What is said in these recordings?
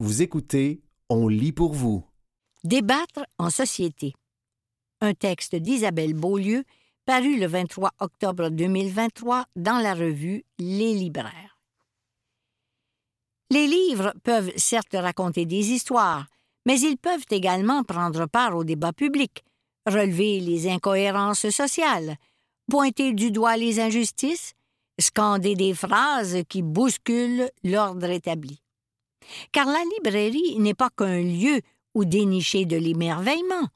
Vous écoutez On lit pour vous. Débattre en société. Un texte d'Isabelle Beaulieu paru le 23 octobre 2023 dans la revue Les libraires. Les livres peuvent certes raconter des histoires, mais ils peuvent également prendre part au débat public, relever les incohérences sociales, pointer du doigt les injustices, scander des phrases qui bousculent l'ordre établi. Car la librairie n'est pas qu'un lieu où dénicher de l'émerveillement.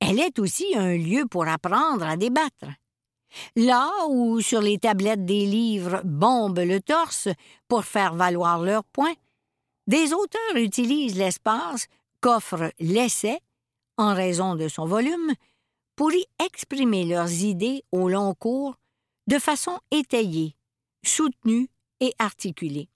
Elle est aussi un lieu pour apprendre à débattre. Là où sur les tablettes des livres bombent le torse pour faire valoir leurs points, des auteurs utilisent l'espace qu'offre l'essai, en raison de son volume, pour y exprimer leurs idées au long cours de façon étayée, soutenue et articulée.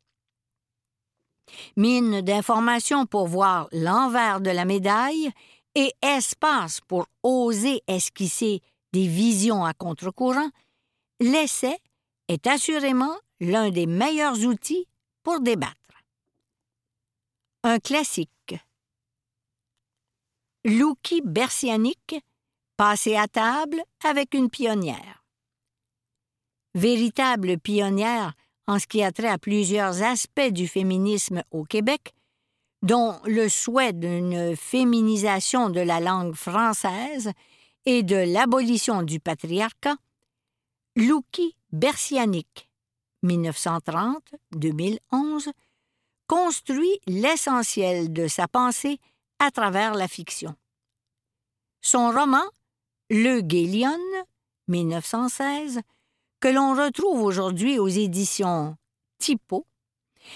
Mine d'informations pour voir l'envers de la médaille et espace pour oser esquisser des visions à contre-courant, l'essai est assurément l'un des meilleurs outils pour débattre. Un classique. Louki Bersianic, passé à table avec une pionnière. Véritable pionnière en ce qui a trait à plusieurs aspects du féminisme au Québec, dont le souhait d'une féminisation de la langue française et de l'abolition du patriarcat, Louki Bersianic, 1930-2011, construit l'essentiel de sa pensée à travers la fiction. Son roman, Le Guélion, 1916, que l'on retrouve aujourd'hui aux éditions Typo,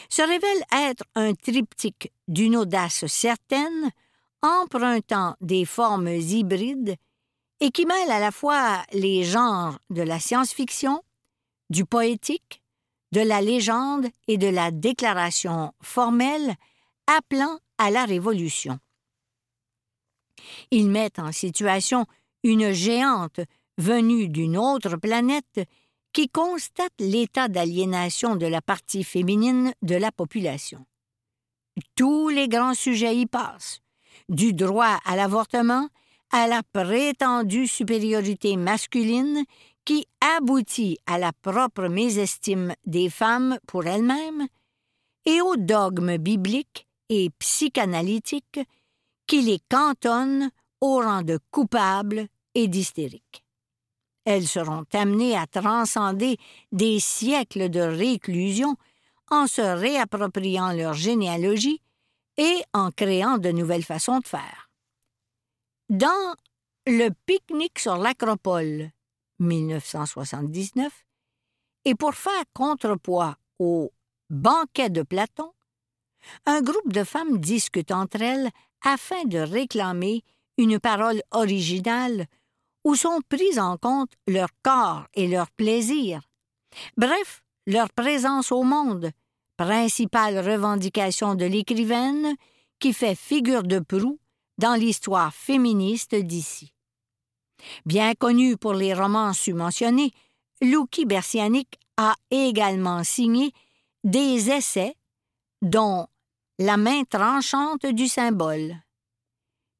se révèle être un triptyque d'une audace certaine, empruntant des formes hybrides et qui mêle à la fois les genres de la science-fiction, du poétique, de la légende et de la déclaration formelle appelant à la révolution. Il met en situation une géante venue d'une autre planète qui constate l'état d'aliénation de la partie féminine de la population. Tous les grands sujets y passent, du droit à l'avortement à la prétendue supériorité masculine qui aboutit à la propre mésestime des femmes pour elles-mêmes et au dogme biblique et psychanalytique qui les cantonne au rang de coupables et d'hystériques. Elles seront amenées à transcender des siècles de réclusion en se réappropriant leur généalogie et en créant de nouvelles façons de faire. Dans Le pique-nique sur l'Acropole, 1979, et pour faire contrepoids au banquet de Platon, un groupe de femmes discute entre elles afin de réclamer une parole originale où sont pris en compte leur corps et leur plaisir. Bref, leur présence au monde, principale revendication de l'écrivaine qui fait figure de proue dans l'histoire féministe d'ici. Bien connu pour les romans submentionnés, Louki Bersianic a également signé des essais, dont La main tranchante du symbole.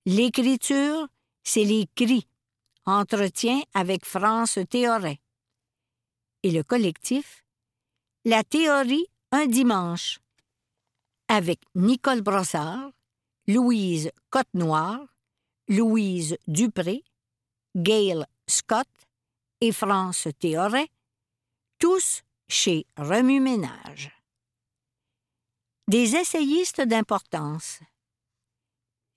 L'écriture, c'est les cris, entretien avec France Théoret. Et le collectif, La théorie un dimanche, avec Nicole Brossard, Louise Côte-Noire, Louise Dupré, Gail Scott et France Théoret, tous chez Remue Ménage. Des essayistes d'importance.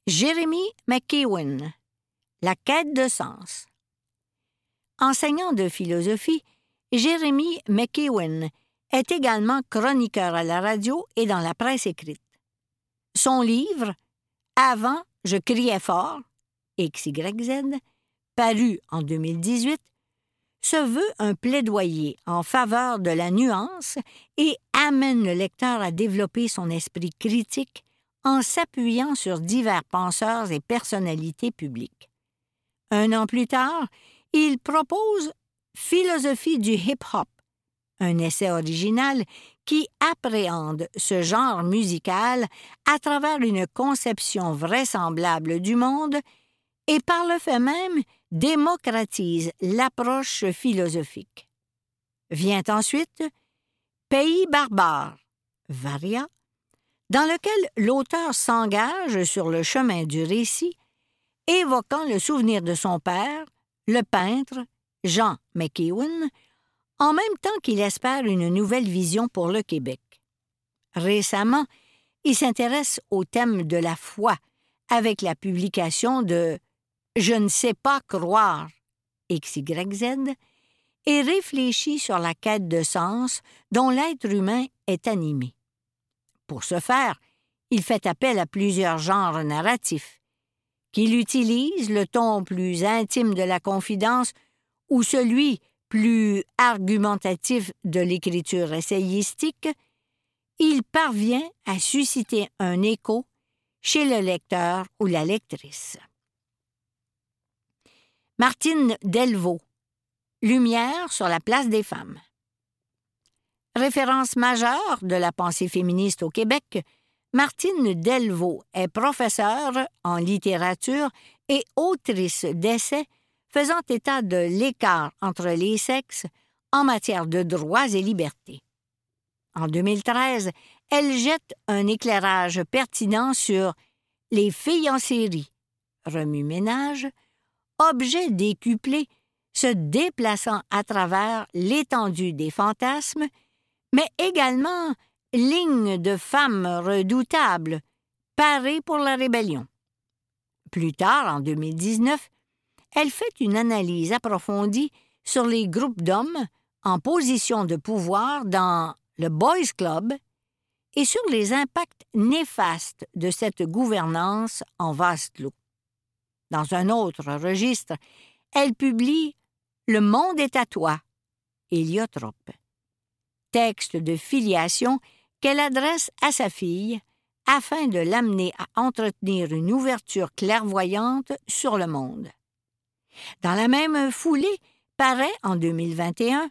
Jérémy McEwen, La quête de sens. Enseignant de philosophie, Jérémy McEwen est également chroniqueur à la radio et dans la presse écrite. Son livre avant, je criais fort, XYZ, paru en 2018, se veut un plaidoyer en faveur de la nuance et amène le lecteur à développer son esprit critique en s'appuyant sur divers penseurs et personnalités publiques. Un an plus tard, il propose Philosophie du hip-hop, un essai original qui appréhende ce genre musical à travers une conception vraisemblable du monde et par le fait même démocratise l'approche philosophique. Vient ensuite Pays barbare, Varia, dans lequel l'auteur s'engage sur le chemin du récit, évoquant le souvenir de son père, le peintre Jean McEwen, en même temps qu'il espère une nouvelle vision pour le Québec. Récemment, il s'intéresse au thème de la foi avec la publication de Je ne sais pas croire XYZ et réfléchit sur la quête de sens dont l'être humain est animé. Pour ce faire, il fait appel à plusieurs genres narratifs, qu'il utilise le ton plus intime de la confidence ou celui plus argumentatif de l'écriture essayistique, il parvient à susciter un écho chez le lecteur ou la lectrice. Martine Delvaux Lumière sur la place des femmes. Référence majeure de la pensée féministe au Québec, Martine Delvaux est professeure en littérature et autrice d'essais faisant état de l'écart entre les sexes en matière de droits et libertés. En 2013, elle jette un éclairage pertinent sur les filles en série, remue-ménage, objets décuplés se déplaçant à travers l'étendue des fantasmes, mais également lignes de femmes redoutables, parées pour la rébellion. Plus tard, en 2019, elle fait une analyse approfondie sur les groupes d'hommes en position de pouvoir dans le Boys Club et sur les impacts néfastes de cette gouvernance en vaste lot. Dans un autre registre, elle publie Le monde est à toi, Héliotrope, texte de filiation qu'elle adresse à sa fille afin de l'amener à entretenir une ouverture clairvoyante sur le monde. Dans la même foulée, paraît en 2021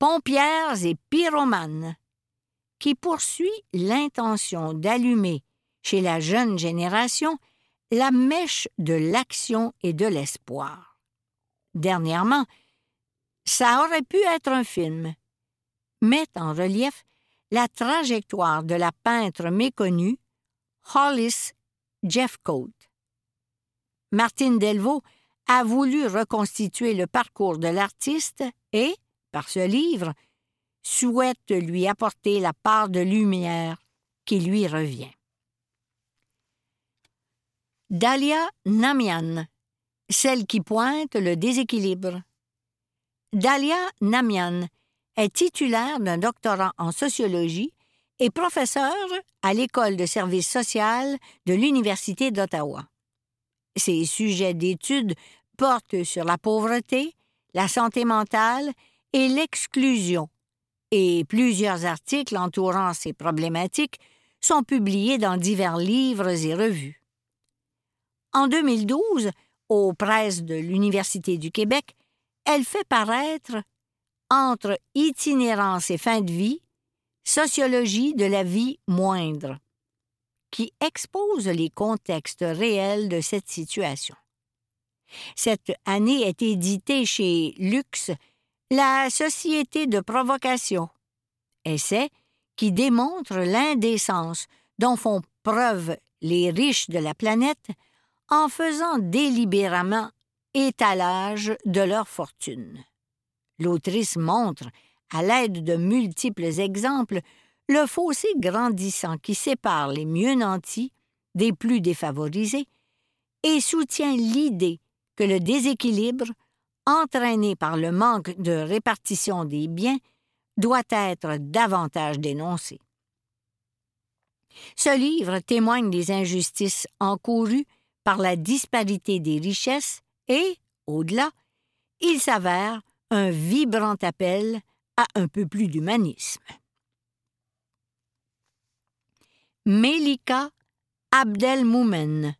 Pompières et pyromanes, qui poursuit l'intention d'allumer chez la jeune génération la mèche de l'action et de l'espoir. Dernièrement, ça aurait pu être un film, met en relief la trajectoire de la peintre méconnue Hollis Jeffcoat. Martine Delvaux a voulu reconstituer le parcours de l'artiste et, par ce livre, souhaite lui apporter la part de lumière qui lui revient. Dalia Namian, celle qui pointe le déséquilibre. Dalia Namian est titulaire d'un doctorat en sociologie et professeure à l'École de service social de l'Université d'Ottawa. Ses sujets d'études porte sur la pauvreté, la santé mentale et l'exclusion, et plusieurs articles entourant ces problématiques sont publiés dans divers livres et revues. En 2012, aux presses de l'Université du Québec, elle fait paraître Entre itinérance et fin de vie, sociologie de la vie moindre, qui expose les contextes réels de cette situation. Cette année est éditée chez Lux La Société de provocation, essai qui démontre l'indécence dont font preuve les riches de la planète en faisant délibérément étalage de leur fortune. L'autrice montre, à l'aide de multiples exemples, le fossé grandissant qui sépare les mieux nantis des plus défavorisés et soutient l'idée que le déséquilibre, entraîné par le manque de répartition des biens, doit être davantage dénoncé. Ce livre témoigne des injustices encourues par la disparité des richesses et, au-delà, il s'avère un vibrant appel à un peu plus d'humanisme. Melika Abdelmoumen,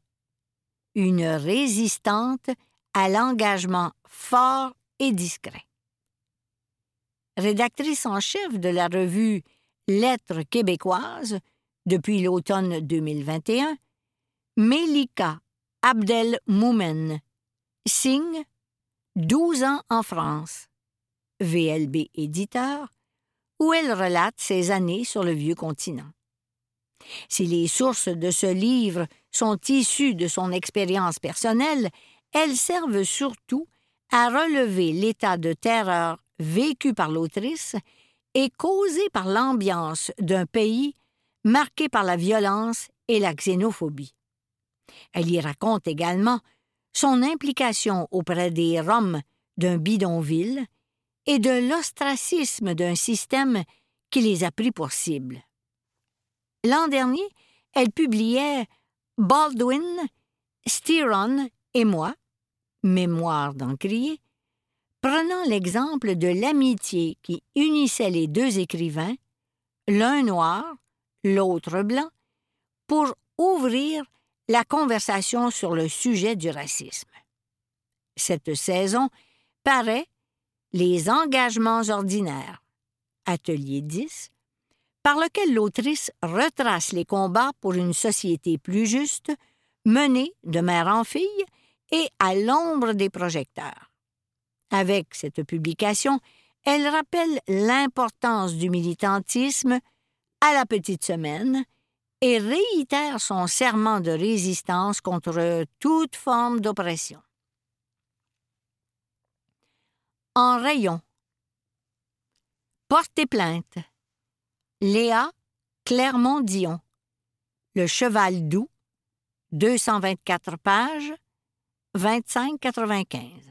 une résistante à l'engagement fort et discret. Rédactrice en chef de la revue lettres québécoises depuis l'automne 2021, Melika Abdel Moumen signe 12 ans en France, VLB éditeur, où elle relate ses années sur le vieux continent. Si les sources de ce livre sont issues de son expérience personnelle, elles servent surtout à relever l'état de terreur vécu par l'autrice et causé par l'ambiance d'un pays marqué par la violence et la xénophobie. Elle y raconte également son implication auprès des Roms d'un bidonville et de l'ostracisme d'un système qui les a pris pour cible. L'an dernier, elle publiait Baldwin, Styron et moi, Mémoire d'encrier, prenant l'exemple de l'amitié qui unissait les deux écrivains, l'un noir, l'autre blanc, pour ouvrir la conversation sur le sujet du racisme. Cette saison paraît Les engagements ordinaires, atelier 10, par lequel l'autrice retrace les combats pour une société plus juste, menés de mère en fille et à l'ombre des projecteurs. Avec cette publication, elle rappelle l'importance du militantisme à la petite semaine et réitère son serment de résistance contre toute forme d'oppression. En rayon. Portez plainte. Léa Clermont-Dion. Le cheval doux. 224 pages. 25-95.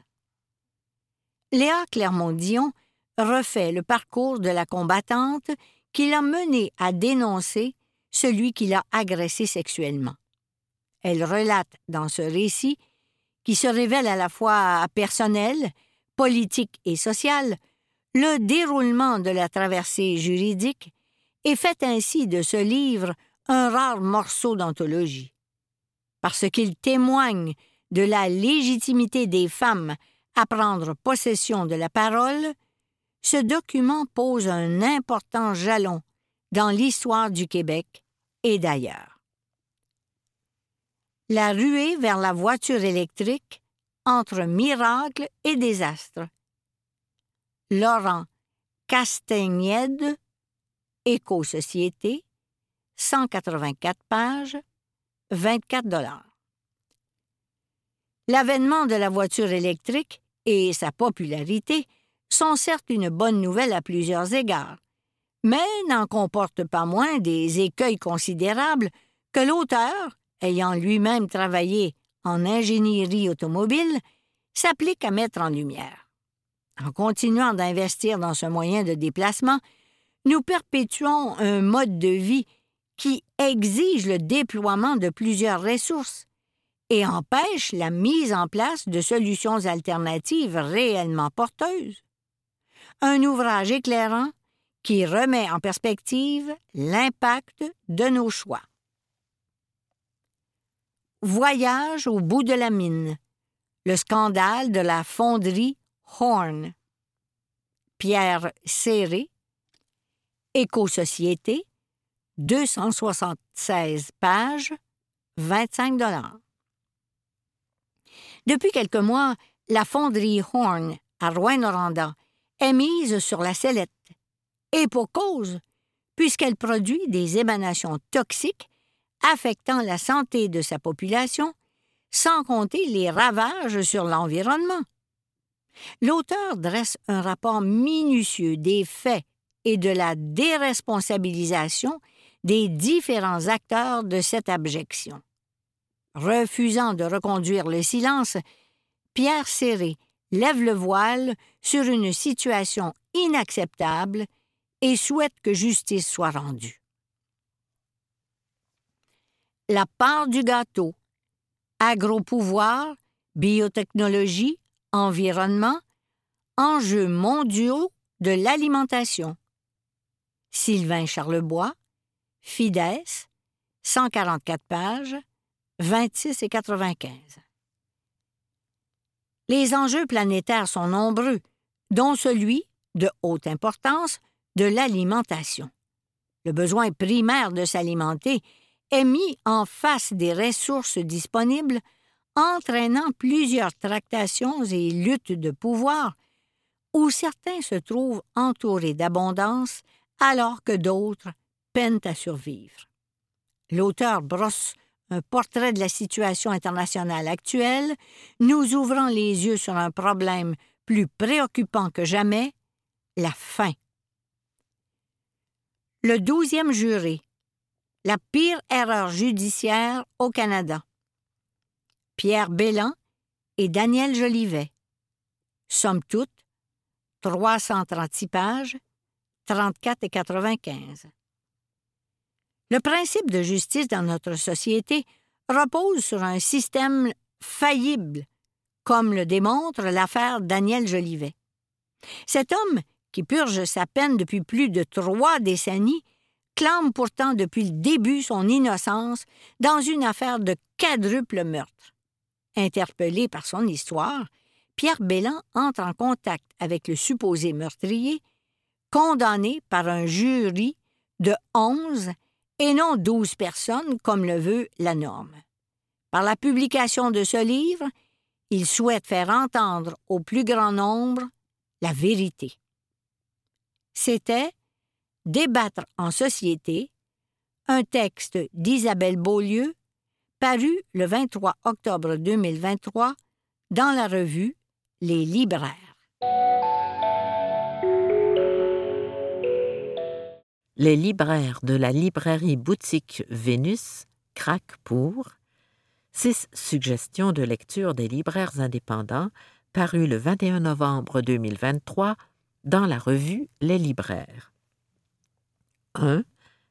Léa Clermont-Dion refait le parcours de la combattante qui l'a menée à dénoncer celui qui l'a agressée sexuellement. Elle relate dans ce récit, qui se révèle à la fois personnel, politique et social, le déroulement de la traversée juridique et fait ainsi de ce livre un rare morceau d'anthologie. Parce qu'il témoigne de la légitimité des femmes à prendre possession de la parole, ce document pose un important jalon dans l'histoire du Québec et d'ailleurs. La ruée vers la voiture électrique entre miracle et désastre. Laurent Castagnède, Éco-Société, 184 pages, 24 dollars. L'avènement de la voiture électrique et sa popularité sont certes une bonne nouvelle à plusieurs égards, mais n'en comportent pas moins des écueils considérables que l'auteur, ayant lui-même travaillé en ingénierie automobile, s'applique à mettre en lumière. En continuant d'investir dans ce moyen de déplacement, nous perpétuons un mode de vie qui exige le déploiement de plusieurs ressources, et empêche la mise en place de solutions alternatives réellement porteuses. Un ouvrage éclairant qui remet en perspective l'impact de nos choix. Voyage au bout de la mine. Le scandale de la fonderie Horn. Pierre Serré. Éco-société. 276 pages. 25 dollars. Depuis quelques mois, la fonderie Horn à Rouen-Noranda est mise sur la sellette. Et pour cause, puisqu'elle produit des émanations toxiques affectant la santé de sa population, sans compter les ravages sur l'environnement. L'auteur dresse un rapport minutieux des faits et de la déresponsabilisation des différents acteurs de cette abjection. Refusant de reconduire le silence, Pierre Serré lève le voile sur une situation inacceptable et souhaite que justice soit rendue. La part du gâteau. Agropouvoir, biotechnologie, environnement, enjeux mondiaux de l'alimentation. Sylvain Charlebois, Fides, 144 pages, 26 et 95. Les enjeux planétaires sont nombreux, dont celui, de haute importance, de l'alimentation. le besoin primaire de s'alimenter, est mis en face des ressources disponibles, entraînant plusieurs tractations et luttes de pouvoir, où certains se trouvent entourés d'abondance alors que d'autres peinent à survivre. L'auteur brosse un portrait de la situation internationale actuelle, nous ouvrant les yeux sur un problème plus préoccupant que jamais, la faim. Le douzième jury. La pire erreur judiciaire au Canada. Pierre Bélan et Daniel Jolivet. Somme toute, 336 pages, 34 et 95. Le principe de justice dans notre société repose sur un système faillible, comme le démontre l'affaire Daniel Jolivet. Cet homme, qui purge sa peine depuis plus de trois décennies, clame pourtant depuis le début son innocence dans une affaire de quadruple meurtre. Interpellé par son histoire, Pierre Bélan entre en contact avec le supposé meurtrier, condamné par un jury de onze et non douze personnes comme le veut la norme. Par la publication de ce livre, il souhaite faire entendre au plus grand nombre la vérité. C'était Débattre en société, un texte d'Isabelle Beaulieu, paru le 23 octobre 2023 dans la revue Les libraires. Les libraires de la librairie boutique Vénus craquent pour six suggestions de lecture des libraires indépendants paru le 21 novembre 2023 dans la revue Les libraires. 1.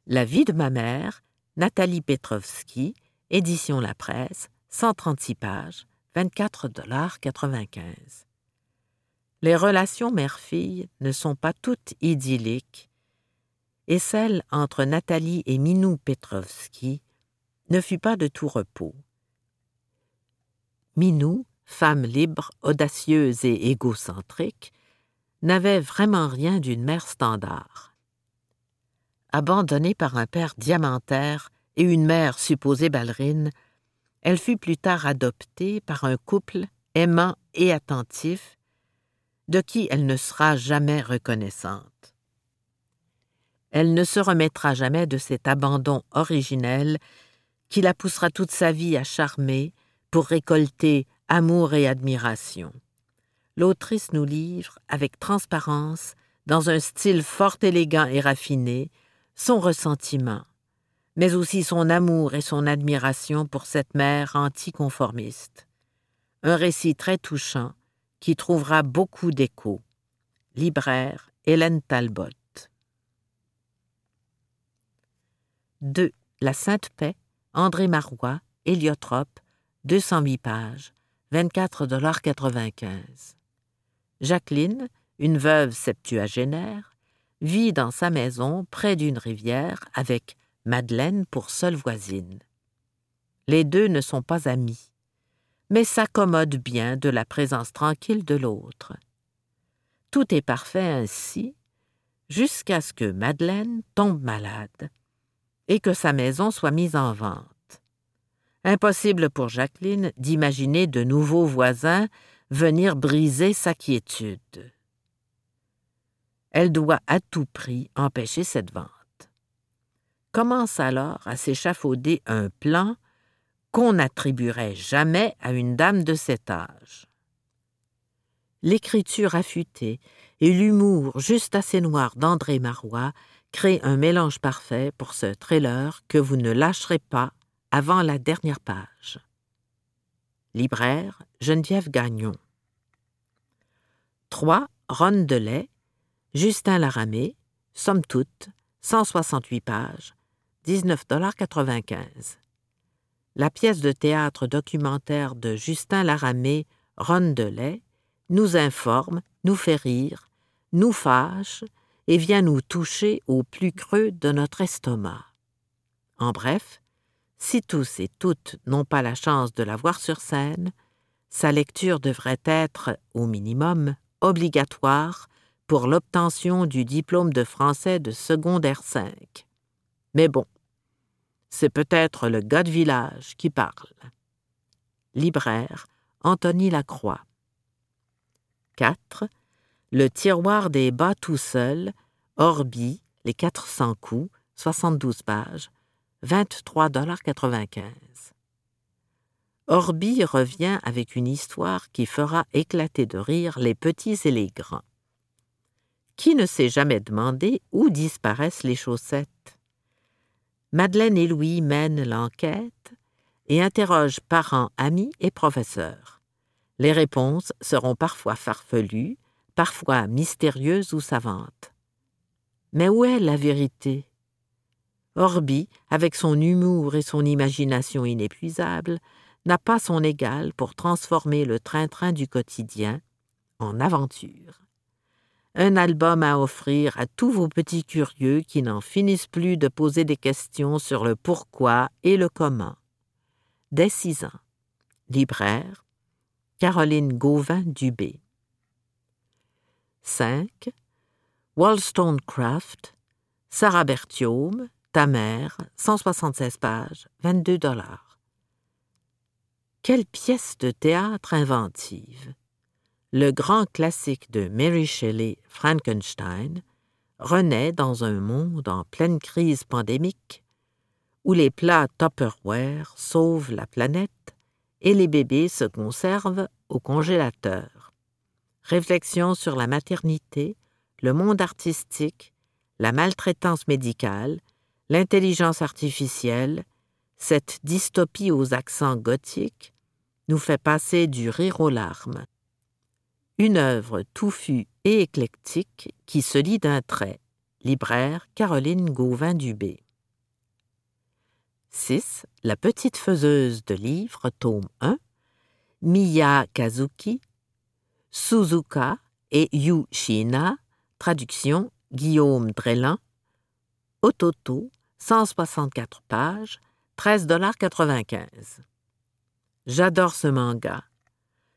La vie de ma mère, Nathalie Petrovski, édition La Presse, 136 pages, 24,95 Les relations mère-fille ne sont pas toutes idylliques et celle entre Nathalie et Minou Petrovski ne fut pas de tout repos. Minou, femme libre, audacieuse et égocentrique, n'avait vraiment rien d'une mère standard. Abandonnée par un père diamantaire et une mère supposée ballerine, elle fut plus tard adoptée par un couple aimant et attentif, de qui elle ne sera jamais reconnaissante elle ne se remettra jamais de cet abandon originel qui la poussera toute sa vie à charmer pour récolter amour et admiration. L'autrice nous livre, avec transparence, dans un style fort élégant et raffiné, son ressentiment, mais aussi son amour et son admiration pour cette mère anticonformiste. Un récit très touchant qui trouvera beaucoup d'écho. Libraire Hélène Talbot. 2. La Sainte Paix, André Marois, Héliotrope, 208 pages, 24,95 Jacqueline, une veuve septuagénaire, vit dans sa maison près d'une rivière avec Madeleine pour seule voisine. Les deux ne sont pas amis, mais s'accommodent bien de la présence tranquille de l'autre. Tout est parfait ainsi, jusqu'à ce que Madeleine tombe malade et que sa maison soit mise en vente. Impossible pour Jacqueline d'imaginer de nouveaux voisins venir briser sa quiétude. Elle doit à tout prix empêcher cette vente. Commence alors à s'échafauder un plan qu'on n'attribuerait jamais à une dame de cet âge. L'écriture affûtée et l'humour juste assez noir d'André Marois crée un mélange parfait pour ce trailer que vous ne lâcherez pas avant la dernière page. Libraire Geneviève Gagnon. 3. Ronde de lait, Justin Laramé, somme toute, 168 pages, 19,95 La pièce de théâtre documentaire de Justin Laramé, Ronde de lait, nous informe, nous fait rire, nous fâche et vient nous toucher au plus creux de notre estomac. En bref, si tous et toutes n'ont pas la chance de la voir sur scène, sa lecture devrait être, au minimum, obligatoire pour l'obtention du diplôme de français de secondaire 5. Mais bon, c'est peut-être le gars de village qui parle. Libraire, Anthony Lacroix. 4. Le tiroir des bas tout seul, Orbi, les 400 coups, 72 pages, 23,95 Orbi revient avec une histoire qui fera éclater de rire les petits et les grands. Qui ne s'est jamais demandé où disparaissent les chaussettes? Madeleine et Louis mènent l'enquête et interrogent parents, amis et professeurs. Les réponses seront parfois farfelues, parfois mystérieuses ou savantes. Mais où est la vérité? Orbi, avec son humour et son imagination inépuisable, n'a pas son égal pour transformer le train-train du quotidien en aventure. Un album à offrir à tous vos petits curieux qui n'en finissent plus de poser des questions sur le pourquoi et le comment. Dès six ans. Libraire, Caroline Gauvin-Dubé. 5. Wollstonecraft, Sarah Berthiaume, Ta mère, 176 pages, 22 dollars. Quelle pièce de théâtre inventive! Le grand classique de Mary Shelley, Frankenstein, renaît dans un monde en pleine crise pandémique où les plats Tupperware sauvent la planète et les bébés se conservent au congélateur. Réflexion sur la maternité, le monde artistique, la maltraitance médicale, l'intelligence artificielle, cette dystopie aux accents gothiques, nous fait passer du rire aux larmes. Une œuvre touffue et éclectique qui se lit d'un trait. Libraire Caroline Gauvin-Dubé. 6. La petite faiseuse de livres, tome 1, Miya Kazuki, Suzuka et Yu Shina, traduction Guillaume Drelan, Ototo, 164 pages, 13,95 J'adore ce manga.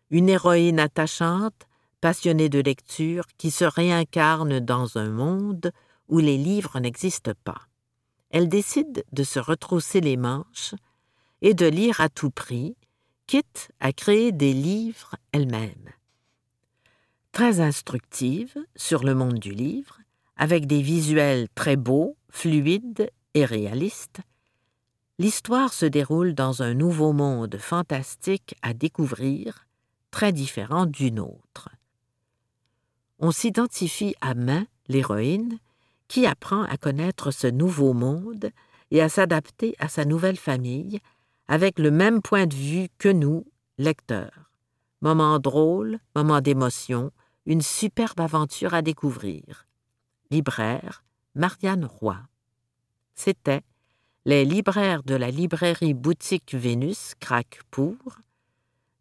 Une héroïne attachante, passionnée de lecture, qui se réincarne dans un monde où les livres n'existent pas elle décide de se retrousser les manches et de lire à tout prix, quitte à créer des livres elle-même. Très instructive sur le monde du livre, avec des visuels très beaux, fluides et réalistes, l'histoire se déroule dans un nouveau monde fantastique à découvrir, très différent du nôtre. On s'identifie à main l'héroïne qui apprend à connaître ce nouveau monde et à s'adapter à sa nouvelle famille avec le même point de vue que nous, lecteurs. Moment drôle, moment d'émotion, une superbe aventure à découvrir. Libraire, Marianne Roy. C'était Les libraires de la librairie Boutique Vénus craquent pour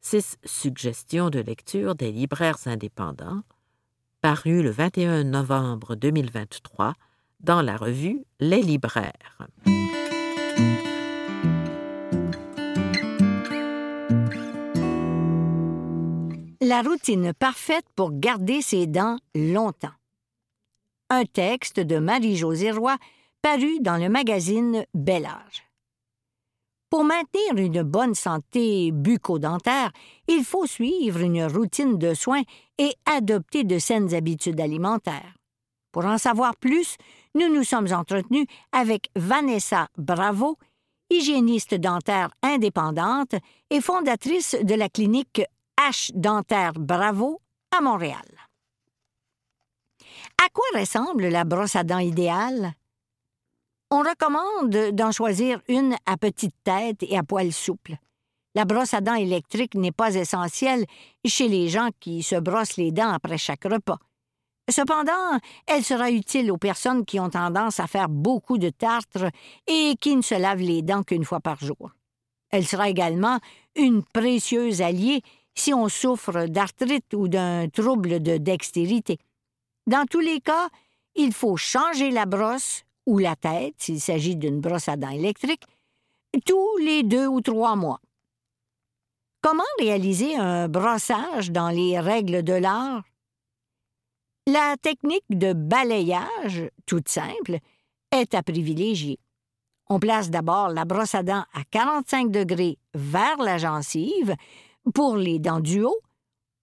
six suggestions de lecture des libraires indépendants paru le 21 novembre 2023 dans la revue Les libraires. La routine parfaite pour garder ses dents longtemps. Un texte de Marie-Josée Roy paru dans le magazine Bel Âge. Pour maintenir une bonne santé bucco-dentaire, il faut suivre une routine de soins et adopter de saines habitudes alimentaires. Pour en savoir plus, nous nous sommes entretenus avec Vanessa Bravo, hygiéniste dentaire indépendante et fondatrice de la clinique H Dentaire Bravo à Montréal. À quoi ressemble la brosse à dents idéale? On recommande d'en choisir une à petite tête et à poils souples. La brosse à dents électrique n'est pas essentielle chez les gens qui se brossent les dents après chaque repas. Cependant, elle sera utile aux personnes qui ont tendance à faire beaucoup de tartre et qui ne se lavent les dents qu'une fois par jour. Elle sera également une précieuse alliée si on souffre d'arthrite ou d'un trouble de dextérité. Dans tous les cas, il faut changer la brosse ou la tête, s'il s'agit d'une brosse à dents électrique, tous les deux ou trois mois. Comment réaliser un brossage dans les règles de l'art? La technique de balayage, toute simple, est à privilégier. On place d'abord la brosse à dents à 45 degrés vers la gencive. Pour les dents du haut,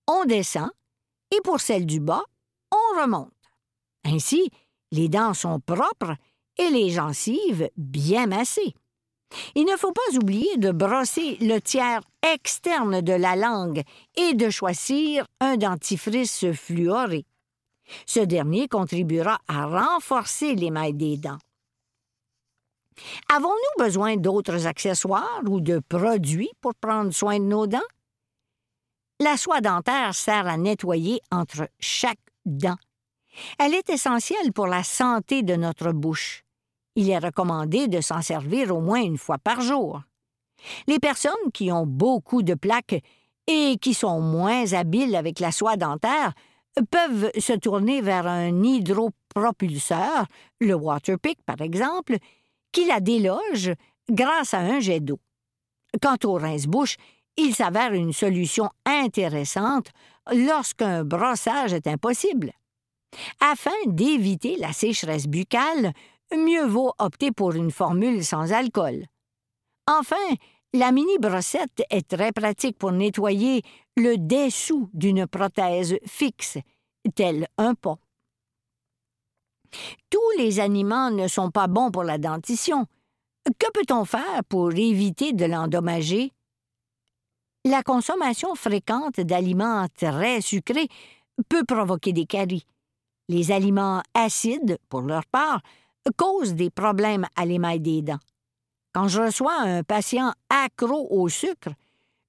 on descend et pour celles du bas, on remonte. Ainsi, les dents sont propres et les gencives bien massées. Il ne faut pas oublier de brosser le tiers externe de la langue et de choisir un dentifrice fluoré. Ce dernier contribuera à renforcer l'émail des dents. Avons-nous besoin d'autres accessoires ou de produits pour prendre soin de nos dents? La soie dentaire sert à nettoyer entre chaque dent. Elle est essentielle pour la santé de notre bouche. Il est recommandé de s'en servir au moins une fois par jour. Les personnes qui ont beaucoup de plaques et qui sont moins habiles avec la soie dentaire peuvent se tourner vers un hydropropulseur, le Waterpick par exemple, qui la déloge grâce à un jet d'eau. Quant au rince-bouche, il s'avère une solution intéressante lorsqu'un brossage est impossible. Afin d'éviter la sécheresse buccale, mieux vaut opter pour une formule sans alcool. Enfin, la mini-brossette est très pratique pour nettoyer le dessous d'une prothèse fixe, tel un pont. Tous les aliments ne sont pas bons pour la dentition. Que peut-on faire pour éviter de l'endommager? La consommation fréquente d'aliments très sucrés peut provoquer des caries. Les aliments acides, pour leur part, causent des problèmes à l'émail des dents. Quand je reçois un patient accro au sucre,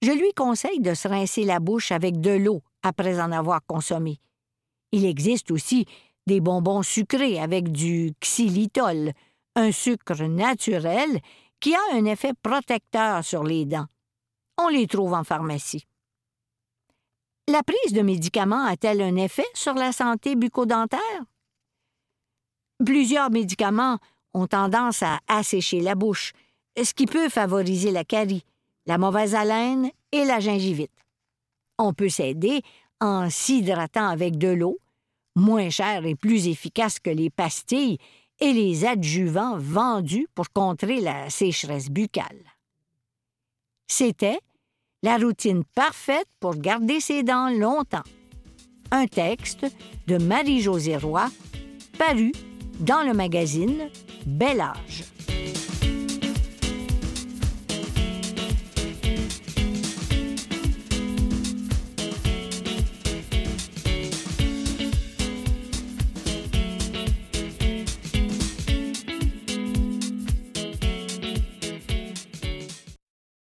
je lui conseille de se rincer la bouche avec de l'eau après en avoir consommé. Il existe aussi des bonbons sucrés avec du xylitol, un sucre naturel qui a un effet protecteur sur les dents. On les trouve en pharmacie. La prise de médicaments a-t-elle un effet sur la santé bucco-dentaire? Plusieurs médicaments ont tendance à assécher la bouche, ce qui peut favoriser la carie, la mauvaise haleine et la gingivite. On peut s'aider en s'hydratant avec de l'eau, moins cher et plus efficace que les pastilles et les adjuvants vendus pour contrer la sécheresse buccale. C'était la routine parfaite pour garder ses dents longtemps. Un texte de Marie-Josée Roy, paru dans le magazine Bel Âge.